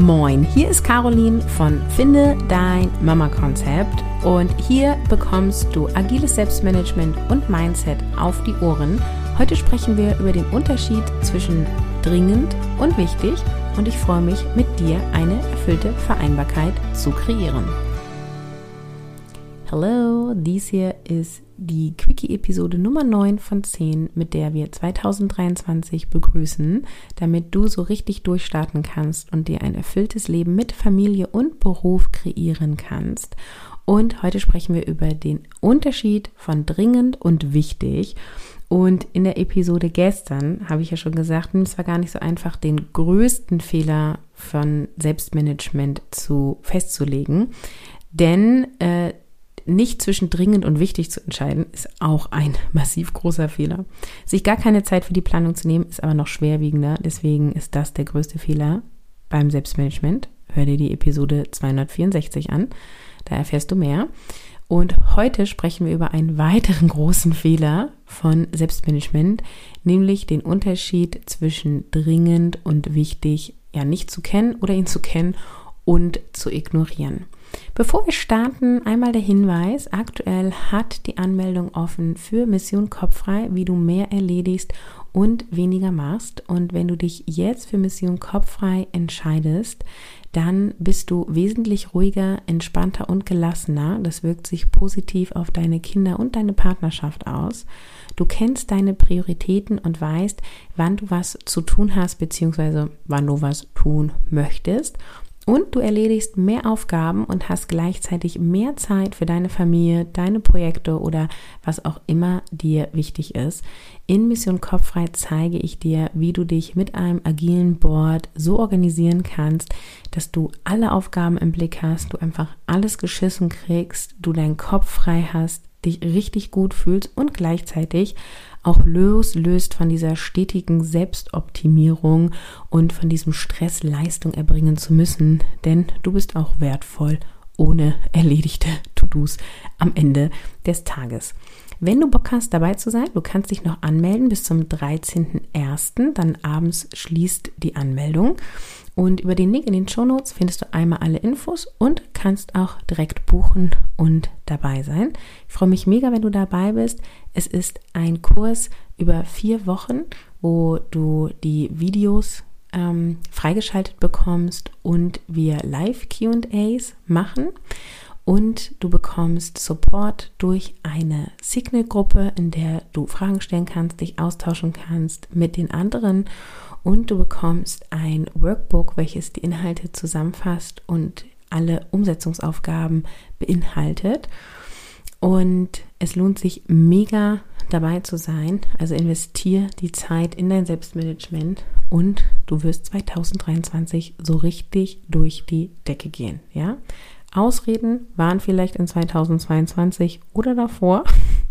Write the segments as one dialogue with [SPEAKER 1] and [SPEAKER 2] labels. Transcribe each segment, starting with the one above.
[SPEAKER 1] Moin, hier ist Caroline von Finde dein Mama-Konzept und hier bekommst du agiles Selbstmanagement und Mindset auf die Ohren. Heute sprechen wir über den Unterschied zwischen dringend und wichtig und ich freue mich, mit dir eine erfüllte Vereinbarkeit zu kreieren. Hello, dies hier ist die Quickie-Episode Nummer 9 von 10, mit der wir 2023 begrüßen, damit du so richtig durchstarten kannst und dir ein erfülltes Leben mit Familie und Beruf kreieren kannst. Und heute sprechen wir über den Unterschied von dringend und wichtig. Und in der Episode gestern habe ich ja schon gesagt, es war gar nicht so einfach, den größten Fehler von Selbstmanagement zu festzulegen. Denn äh, nicht zwischen dringend und wichtig zu entscheiden, ist auch ein massiv großer Fehler. Sich gar keine Zeit für die Planung zu nehmen, ist aber noch schwerwiegender. Deswegen ist das der größte Fehler beim Selbstmanagement. Hör dir die Episode 264 an. Da erfährst du mehr. Und heute sprechen wir über einen weiteren großen Fehler von Selbstmanagement, nämlich den Unterschied zwischen dringend und wichtig ja nicht zu kennen oder ihn zu kennen und zu ignorieren. Bevor wir starten, einmal der Hinweis, aktuell hat die Anmeldung offen für Mission Kopffrei, wie du mehr erledigst und weniger machst. Und wenn du dich jetzt für Mission Kopffrei entscheidest, dann bist du wesentlich ruhiger, entspannter und gelassener. Das wirkt sich positiv auf deine Kinder und deine Partnerschaft aus. Du kennst deine Prioritäten und weißt, wann du was zu tun hast, beziehungsweise wann du was tun möchtest. Und du erledigst mehr Aufgaben und hast gleichzeitig mehr Zeit für deine Familie, deine Projekte oder was auch immer dir wichtig ist. In Mission Kopffrei zeige ich dir, wie du dich mit einem agilen Board so organisieren kannst, dass du alle Aufgaben im Blick hast, du einfach alles geschissen kriegst, du deinen Kopf frei hast, dich richtig gut fühlst und gleichzeitig auch loslöst von dieser stetigen Selbstoptimierung und von diesem Stress, Leistung erbringen zu müssen, denn du bist auch wertvoll ohne erledigte To-Dos am Ende des Tages. Wenn du Bock hast, dabei zu sein, du kannst dich noch anmelden bis zum 13.01. Dann abends schließt die Anmeldung. Und über den Link in den Show Notes findest du einmal alle Infos und kannst auch direkt buchen und dabei sein. Ich freue mich mega, wenn du dabei bist. Es ist ein Kurs über vier Wochen, wo du die Videos ähm, freigeschaltet bekommst und wir Live QAs machen. Und du bekommst Support durch eine Signal-Gruppe, in der du Fragen stellen kannst, dich austauschen kannst mit den anderen und du bekommst ein Workbook, welches die Inhalte zusammenfasst und alle Umsetzungsaufgaben beinhaltet. Und es lohnt sich mega dabei zu sein. Also investier die Zeit in dein Selbstmanagement und du wirst 2023 so richtig durch die Decke gehen. Ja? Ausreden waren vielleicht in 2022 oder davor.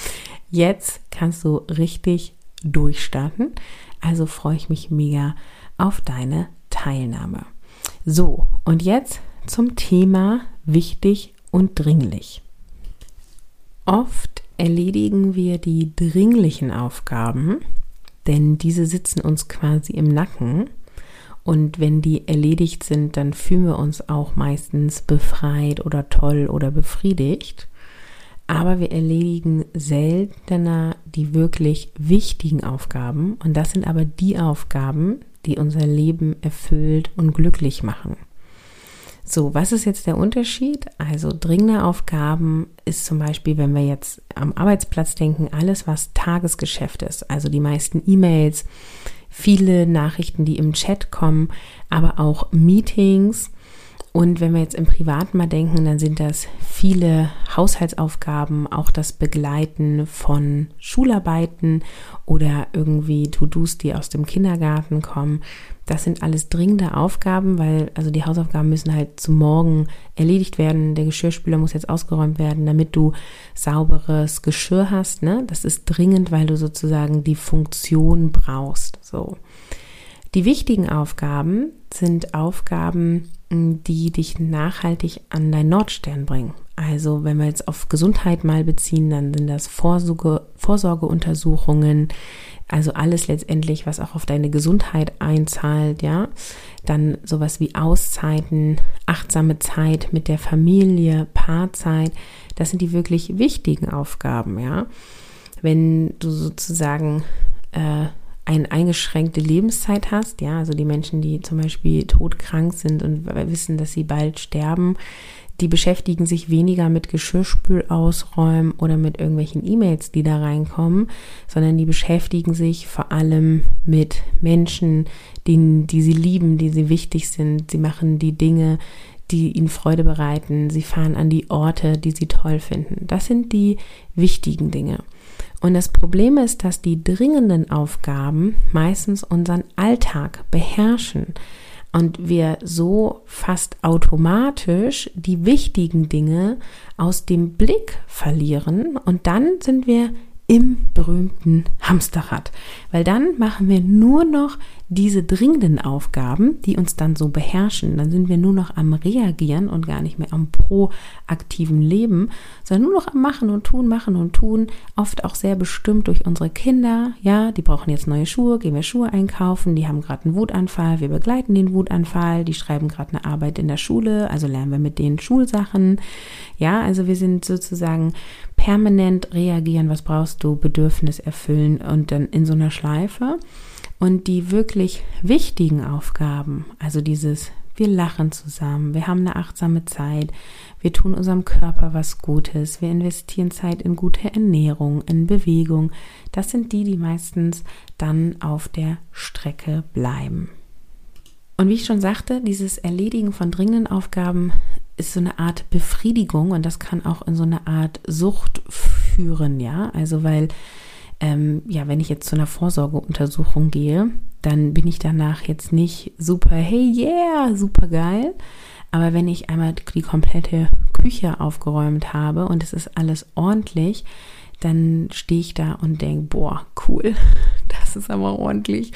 [SPEAKER 1] Jetzt kannst du richtig durchstarten. Also freue ich mich mega auf deine Teilnahme. So, und jetzt zum Thema wichtig und dringlich. Oft erledigen wir die dringlichen Aufgaben, denn diese sitzen uns quasi im Nacken. Und wenn die erledigt sind, dann fühlen wir uns auch meistens befreit oder toll oder befriedigt aber wir erledigen seltener die wirklich wichtigen Aufgaben und das sind aber die Aufgaben, die unser Leben erfüllt und glücklich machen. So, was ist jetzt der Unterschied? Also dringende Aufgaben ist zum Beispiel, wenn wir jetzt am Arbeitsplatz denken, alles, was Tagesgeschäft ist, also die meisten E-Mails, viele Nachrichten, die im Chat kommen, aber auch Meetings, und wenn wir jetzt im Privaten mal denken, dann sind das viele Haushaltsaufgaben, auch das Begleiten von Schularbeiten oder irgendwie To-Dos, die aus dem Kindergarten kommen. Das sind alles dringende Aufgaben, weil also die Hausaufgaben müssen halt zu morgen erledigt werden. Der Geschirrspüler muss jetzt ausgeräumt werden, damit du sauberes Geschirr hast. Ne? Das ist dringend, weil du sozusagen die Funktion brauchst. So. Die wichtigen Aufgaben sind Aufgaben, die dich nachhaltig an dein Nordstern bringen. Also wenn wir jetzt auf Gesundheit mal beziehen, dann sind das Vorsorge, Vorsorgeuntersuchungen, also alles letztendlich, was auch auf deine Gesundheit einzahlt, ja. Dann sowas wie Auszeiten, achtsame Zeit mit der Familie, Paarzeit, das sind die wirklich wichtigen Aufgaben, ja. Wenn du sozusagen äh, eine eingeschränkte Lebenszeit hast, ja, also die Menschen, die zum Beispiel todkrank sind und wissen, dass sie bald sterben, die beschäftigen sich weniger mit Geschirrspül ausräumen oder mit irgendwelchen E-Mails, die da reinkommen, sondern die beschäftigen sich vor allem mit Menschen, die, die sie lieben, die sie wichtig sind. Sie machen die Dinge, die ihnen Freude bereiten. Sie fahren an die Orte, die sie toll finden. Das sind die wichtigen Dinge. Und das Problem ist, dass die dringenden Aufgaben meistens unseren Alltag beherrschen. Und wir so fast automatisch die wichtigen Dinge aus dem Blick verlieren. Und dann sind wir im berühmten Hamsterrad, weil dann machen wir nur noch diese dringenden Aufgaben, die uns dann so beherrschen, dann sind wir nur noch am Reagieren und gar nicht mehr am proaktiven Leben, sondern nur noch am Machen und Tun, Machen und Tun, oft auch sehr bestimmt durch unsere Kinder. Ja, die brauchen jetzt neue Schuhe, gehen wir Schuhe einkaufen, die haben gerade einen Wutanfall, wir begleiten den Wutanfall, die schreiben gerade eine Arbeit in der Schule, also lernen wir mit denen Schulsachen. Ja, also wir sind sozusagen permanent reagieren, was brauchst du, Bedürfnis erfüllen und dann in so einer Schleife. Und die wirklich wichtigen Aufgaben, also dieses, wir lachen zusammen, wir haben eine achtsame Zeit, wir tun unserem Körper was Gutes, wir investieren Zeit in gute Ernährung, in Bewegung, das sind die, die meistens dann auf der Strecke bleiben. Und wie ich schon sagte, dieses Erledigen von dringenden Aufgaben ist so eine Art Befriedigung und das kann auch in so eine Art Sucht führen, ja, also weil ähm, ja, wenn ich jetzt zu einer Vorsorgeuntersuchung gehe, dann bin ich danach jetzt nicht super, hey yeah, super geil. Aber wenn ich einmal die komplette Küche aufgeräumt habe und es ist alles ordentlich, dann stehe ich da und denke, boah, cool, das ist aber ordentlich.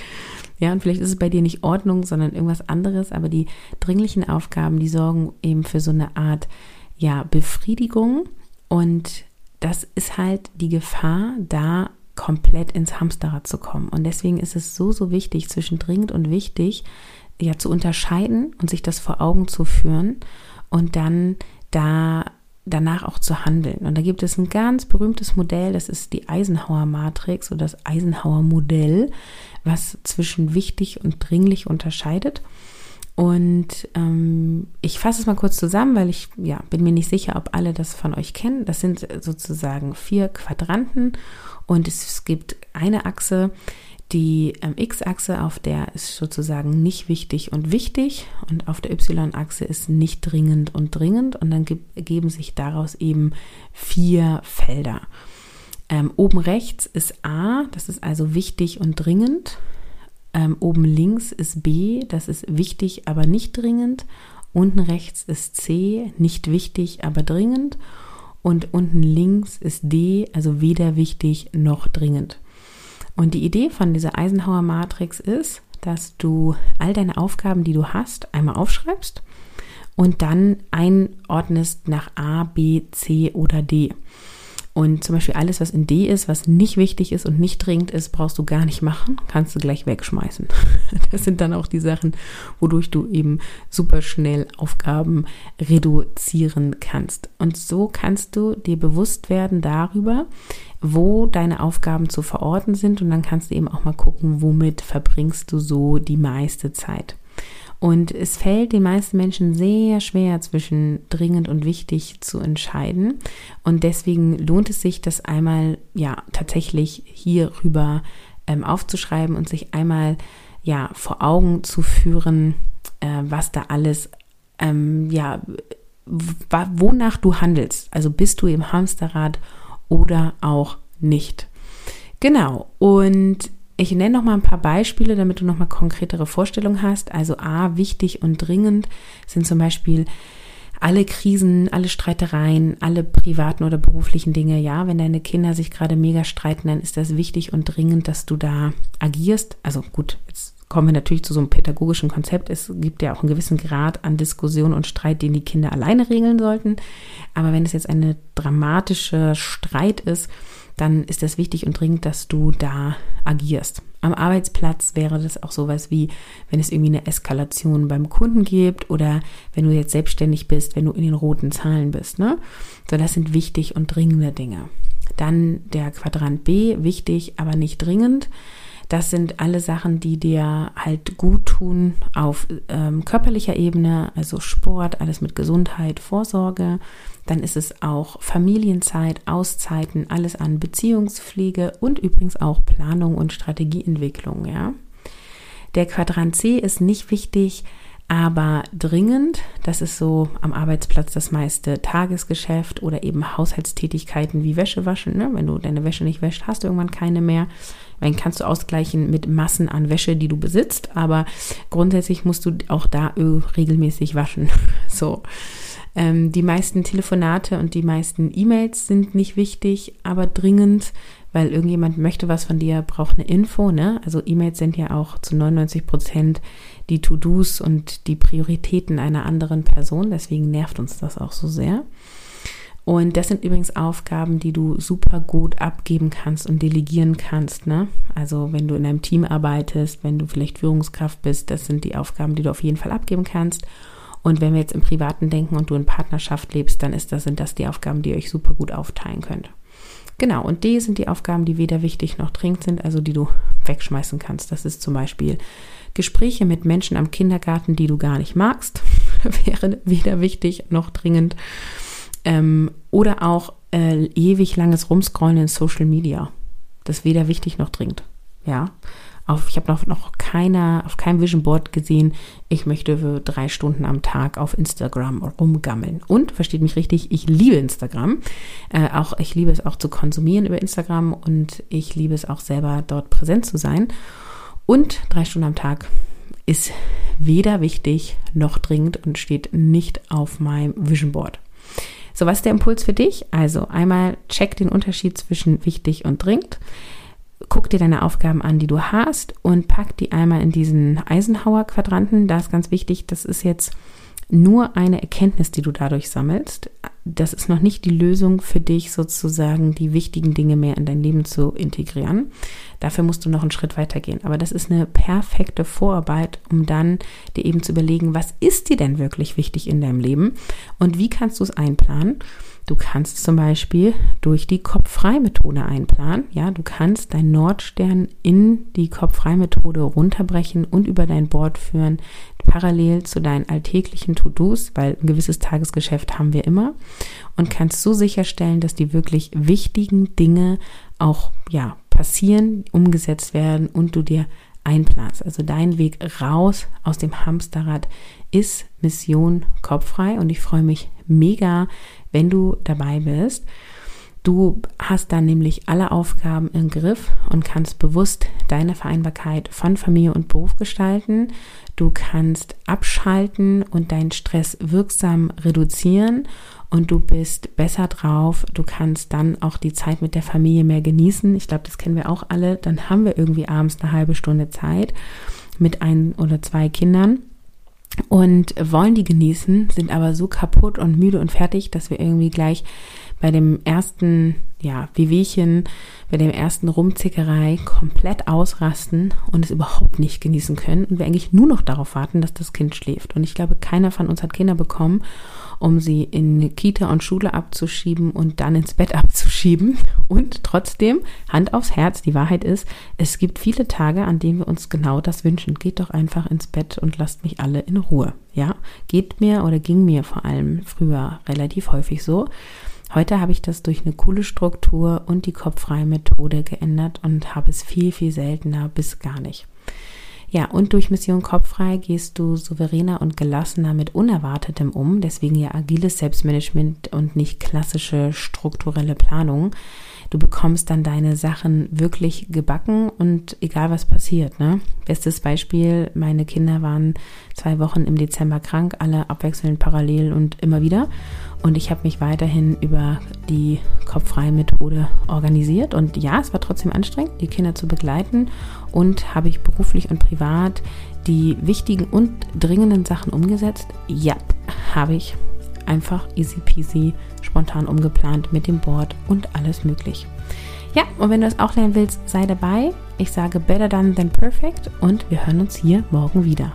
[SPEAKER 1] Ja, und vielleicht ist es bei dir nicht Ordnung, sondern irgendwas anderes, aber die dringlichen Aufgaben, die sorgen eben für so eine Art, ja, Befriedigung und das ist halt die Gefahr, da komplett ins Hamsterrad zu kommen. Und deswegen ist es so, so wichtig, zwischen dringend und wichtig, ja, zu unterscheiden und sich das vor Augen zu führen und dann da danach auch zu handeln. Und da gibt es ein ganz berühmtes Modell, das ist die Eisenhower Matrix oder das Eisenhower Modell, was zwischen wichtig und dringlich unterscheidet. Und ähm, ich fasse es mal kurz zusammen, weil ich ja, bin mir nicht sicher, ob alle das von euch kennen. Das sind sozusagen vier Quadranten und es gibt eine Achse, die ähm, X-Achse, auf der ist sozusagen nicht wichtig und wichtig und auf der Y-Achse ist nicht dringend und dringend und dann ergeben sich daraus eben vier Felder. Ähm, oben rechts ist A, das ist also wichtig und dringend. Ähm, oben links ist B, das ist wichtig, aber nicht dringend. Unten rechts ist C, nicht wichtig, aber dringend und unten links ist D, also weder wichtig noch dringend. Und die Idee von dieser Eisenhower Matrix ist, dass du all deine Aufgaben, die du hast, einmal aufschreibst und dann einordnest nach A, B, C oder D. Und zum Beispiel alles, was in D ist, was nicht wichtig ist und nicht dringend ist, brauchst du gar nicht machen, kannst du gleich wegschmeißen. Das sind dann auch die Sachen, wodurch du eben super schnell Aufgaben reduzieren kannst. Und so kannst du dir bewusst werden darüber, wo deine Aufgaben zu verorten sind und dann kannst du eben auch mal gucken, womit verbringst du so die meiste Zeit. Und es fällt den meisten Menschen sehr schwer zwischen dringend und wichtig zu entscheiden. Und deswegen lohnt es sich, das einmal ja tatsächlich hierüber ähm, aufzuschreiben und sich einmal ja vor Augen zu führen, äh, was da alles ähm, ja wonach du handelst. Also bist du im Hamsterrad oder auch nicht. Genau. Und ich nenne noch mal ein paar Beispiele, damit du noch mal konkretere Vorstellungen hast. Also A, wichtig und dringend sind zum Beispiel alle Krisen, alle Streitereien, alle privaten oder beruflichen Dinge. Ja, wenn deine Kinder sich gerade mega streiten, dann ist das wichtig und dringend, dass du da agierst. Also gut, jetzt kommen wir natürlich zu so einem pädagogischen Konzept. Es gibt ja auch einen gewissen Grad an Diskussion und Streit, den die Kinder alleine regeln sollten. Aber wenn es jetzt eine dramatische Streit ist, dann ist es wichtig und dringend, dass du da agierst. Am Arbeitsplatz wäre das auch sowas wie, wenn es irgendwie eine Eskalation beim Kunden gibt oder wenn du jetzt selbstständig bist, wenn du in den roten Zahlen bist. Ne? So, das sind wichtig und dringende Dinge. Dann der Quadrant B, wichtig, aber nicht dringend. Das sind alle Sachen, die dir halt gut tun auf ähm, körperlicher Ebene, also Sport, alles mit Gesundheit, Vorsorge. Dann ist es auch Familienzeit, Auszeiten, alles an Beziehungspflege und übrigens auch Planung und Strategieentwicklung, ja. Der Quadrant C ist nicht wichtig, aber dringend. Das ist so am Arbeitsplatz das meiste Tagesgeschäft oder eben Haushaltstätigkeiten wie Wäsche waschen. Ne? Wenn du deine Wäsche nicht wäscht, hast du irgendwann keine mehr. Dann kannst du ausgleichen mit Massen an Wäsche, die du besitzt, aber grundsätzlich musst du auch da regelmäßig waschen. So. Ähm, die meisten Telefonate und die meisten E-Mails sind nicht wichtig, aber dringend, weil irgendjemand möchte was von dir, braucht eine Info. Ne? Also E-Mails sind ja auch zu 99 Prozent die To-Dos und die Prioritäten einer anderen Person. Deswegen nervt uns das auch so sehr. Und das sind übrigens Aufgaben, die du super gut abgeben kannst und delegieren kannst. Ne? Also wenn du in einem Team arbeitest, wenn du vielleicht Führungskraft bist, das sind die Aufgaben, die du auf jeden Fall abgeben kannst. Und wenn wir jetzt im Privaten denken und du in Partnerschaft lebst, dann ist das, sind das die Aufgaben, die ihr euch super gut aufteilen könnt. Genau, und D sind die Aufgaben, die weder wichtig noch dringend sind, also die du wegschmeißen kannst. Das ist zum Beispiel Gespräche mit Menschen am Kindergarten, die du gar nicht magst, wäre weder wichtig noch dringend. Ähm, oder auch äh, ewig langes Rumscrollen in Social Media. Das weder wichtig noch dringend. Ja. Auf, ich habe noch, noch keiner, auf keinem Vision Board gesehen, ich möchte für drei Stunden am Tag auf Instagram rumgammeln. Und, versteht mich richtig, ich liebe Instagram. Äh, auch, ich liebe es auch zu konsumieren über Instagram und ich liebe es auch selber dort präsent zu sein. Und drei Stunden am Tag ist weder wichtig noch dringend und steht nicht auf meinem Vision Board. So, was ist der Impuls für dich? Also einmal check den Unterschied zwischen wichtig und dringend. Guck dir deine Aufgaben an, die du hast und pack die einmal in diesen Eisenhower-Quadranten. Da ist ganz wichtig, das ist jetzt nur eine Erkenntnis, die du dadurch sammelst. Das ist noch nicht die Lösung für dich, sozusagen die wichtigen Dinge mehr in dein Leben zu integrieren. Dafür musst du noch einen Schritt weiter gehen. Aber das ist eine perfekte Vorarbeit, um dann dir eben zu überlegen, was ist dir denn wirklich wichtig in deinem Leben und wie kannst du es einplanen. Du kannst zum Beispiel durch die Kopf-Frei-Methode einplanen. Ja, du kannst deinen Nordstern in die Kopf-Frei-Methode runterbrechen und über dein Board führen, parallel zu deinen alltäglichen To-Dos, weil ein gewisses Tagesgeschäft haben wir immer und kannst so sicherstellen, dass die wirklich wichtigen Dinge auch, ja, passieren, umgesetzt werden und du dir einplanst. Also dein Weg raus aus dem Hamsterrad ist Mission kopffrei und ich freue mich mega, wenn du dabei bist. Du hast dann nämlich alle Aufgaben im Griff und kannst bewusst deine Vereinbarkeit von Familie und Beruf gestalten. Du kannst abschalten und deinen Stress wirksam reduzieren und du bist besser drauf. Du kannst dann auch die Zeit mit der Familie mehr genießen. Ich glaube, das kennen wir auch alle. Dann haben wir irgendwie abends eine halbe Stunde Zeit mit ein oder zwei Kindern und wollen die genießen, sind aber so kaputt und müde und fertig, dass wir irgendwie gleich bei dem ersten, ja, Wehwehchen, bei dem ersten Rumzickerei komplett ausrasten und es überhaupt nicht genießen können und wir eigentlich nur noch darauf warten, dass das Kind schläft. Und ich glaube, keiner von uns hat Kinder bekommen um sie in Kita und Schule abzuschieben und dann ins Bett abzuschieben. Und trotzdem, Hand aufs Herz, die Wahrheit ist, es gibt viele Tage, an denen wir uns genau das wünschen. Geht doch einfach ins Bett und lasst mich alle in Ruhe. Ja, geht mir oder ging mir vor allem früher relativ häufig so. Heute habe ich das durch eine coole Struktur und die kopffreie Methode geändert und habe es viel, viel seltener bis gar nicht. Ja, und durch Mission Kopffrei gehst du souveräner und gelassener mit Unerwartetem um. Deswegen ja agiles Selbstmanagement und nicht klassische strukturelle Planung. Du bekommst dann deine Sachen wirklich gebacken und egal was passiert. Ne? Bestes Beispiel, meine Kinder waren zwei Wochen im Dezember krank, alle abwechselnd parallel und immer wieder. Und ich habe mich weiterhin über die kopffreie Methode organisiert. Und ja, es war trotzdem anstrengend, die Kinder zu begleiten. Und habe ich beruflich und privat die wichtigen und dringenden Sachen umgesetzt? Ja, habe ich. Einfach easy peasy, spontan umgeplant mit dem Board und alles möglich. Ja, und wenn du es auch lernen willst, sei dabei. Ich sage better done than perfect und wir hören uns hier morgen wieder.